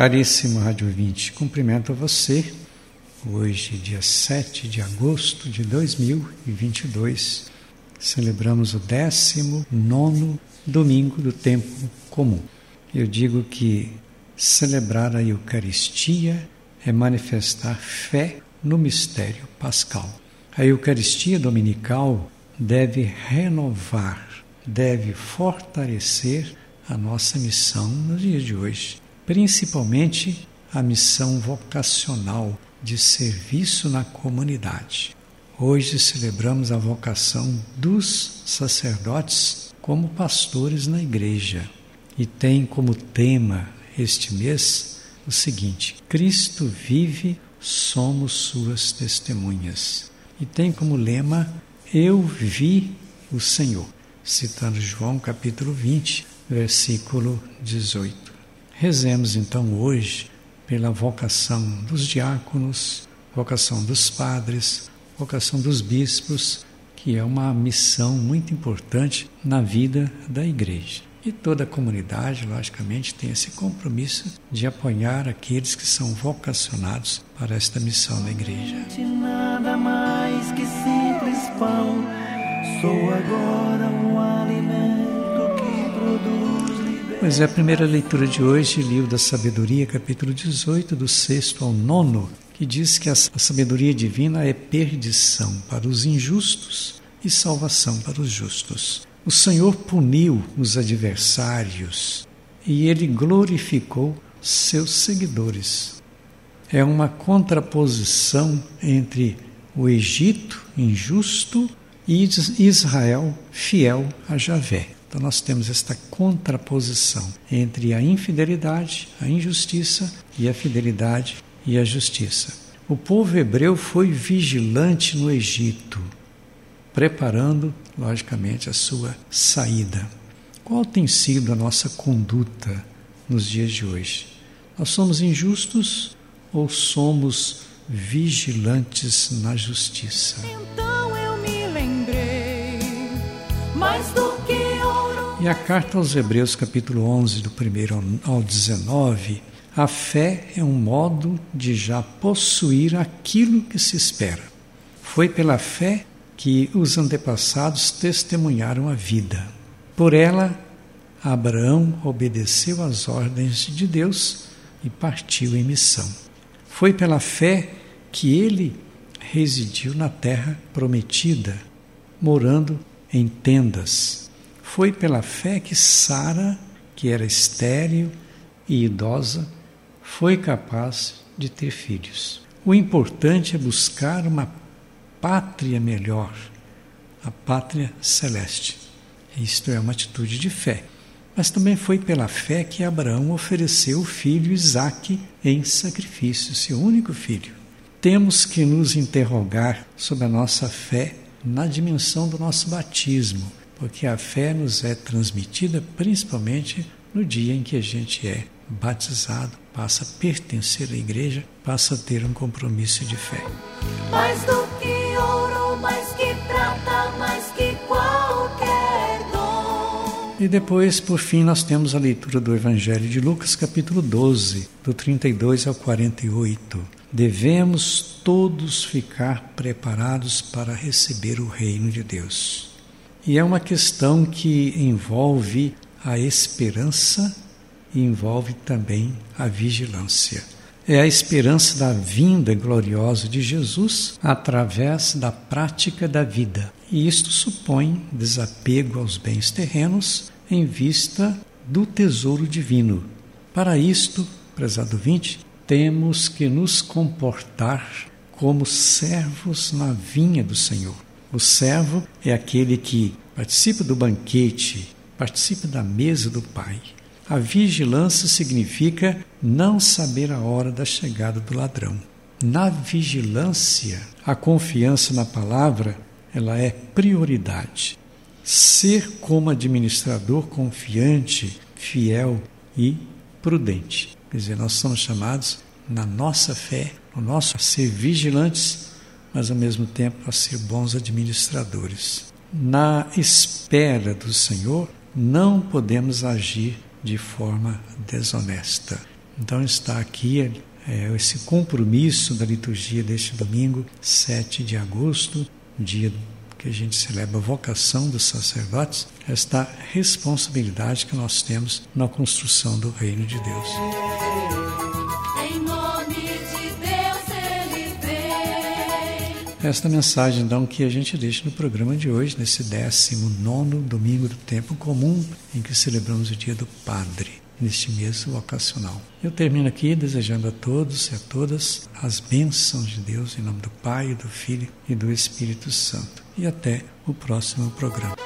Caríssimo Rádio 20, cumprimento você. Hoje, dia 7 de agosto de 2022, celebramos o 19 domingo do tempo comum. Eu digo que celebrar a Eucaristia é manifestar fé no mistério pascal. A Eucaristia dominical deve renovar, deve fortalecer a nossa missão nos dias de hoje, principalmente a missão vocacional de serviço na comunidade. Hoje celebramos a vocação dos sacerdotes como pastores na igreja e tem como tema este mês o seguinte: Cristo vive, somos suas testemunhas. E tem como lema: Eu vi o Senhor, citando João capítulo 20, versículo 18. Rezemos então hoje pela vocação dos diáconos, vocação dos padres, vocação dos bispos, que é uma missão muito importante na vida da igreja. E toda a comunidade, logicamente, tem esse compromisso de apoiar aqueles que são vocacionados para esta missão da igreja. Nada mais que simples pão, sou agora um alimento que produz Pois é, a primeira leitura de hoje, livro da Sabedoria, capítulo 18, do sexto ao nono, que diz que a sabedoria divina é perdição para os injustos e salvação para os justos. O Senhor puniu os adversários e ele glorificou seus seguidores. É uma contraposição entre o Egito injusto e Israel fiel a Javé. Então nós temos esta contraposição entre a infidelidade, a injustiça e a fidelidade e a justiça. O povo hebreu foi vigilante no Egito, preparando, logicamente, a sua saída. Qual tem sido a nossa conduta nos dias de hoje? Nós somos injustos ou somos vigilantes na justiça? E a carta aos Hebreus, capítulo 11, do 1 ao 19, a fé é um modo de já possuir aquilo que se espera. Foi pela fé que os antepassados testemunharam a vida. Por ela, Abraão obedeceu às ordens de Deus e partiu em missão. Foi pela fé que ele residiu na terra prometida, morando em tendas foi pela fé que Sara, que era estéril e idosa, foi capaz de ter filhos. O importante é buscar uma pátria melhor, a pátria celeste. Isto é uma atitude de fé. Mas também foi pela fé que Abraão ofereceu o filho Isaque em sacrifício, seu único filho. Temos que nos interrogar sobre a nossa fé na dimensão do nosso batismo porque a fé nos é transmitida principalmente no dia em que a gente é batizado, passa a pertencer à igreja, passa a ter um compromisso de fé. mais do que ouro, mais que prata, mais que qualquer dom. E depois, por fim, nós temos a leitura do Evangelho de Lucas, capítulo 12, do 32 ao 48. Devemos todos ficar preparados para receber o reino de Deus. E é uma questão que envolve a esperança e envolve também a vigilância. É a esperança da vinda gloriosa de Jesus através da prática da vida. E isto supõe desapego aos bens terrenos em vista do tesouro divino. Para isto, prezado vinte, temos que nos comportar como servos na vinha do Senhor o servo é aquele que participa do banquete, participa da mesa do Pai. A vigilância significa não saber a hora da chegada do ladrão. Na vigilância, a confiança na palavra, ela é prioridade. Ser como administrador confiante, fiel e prudente. Quer dizer, nós somos chamados na nossa fé, no nosso ser vigilantes mas ao mesmo tempo a ser bons administradores. Na espera do Senhor, não podemos agir de forma desonesta. Então está aqui é, esse compromisso da liturgia deste domingo, 7 de agosto, dia que a gente celebra a vocação dos sacerdotes, esta responsabilidade que nós temos na construção do reino de Deus. Esta mensagem, então, que a gente deixa no programa de hoje, nesse 19 domingo do tempo comum, em que celebramos o dia do Padre neste mês vocacional. Eu termino aqui desejando a todos e a todas as bênçãos de Deus em nome do Pai, do Filho e do Espírito Santo. E até o próximo programa.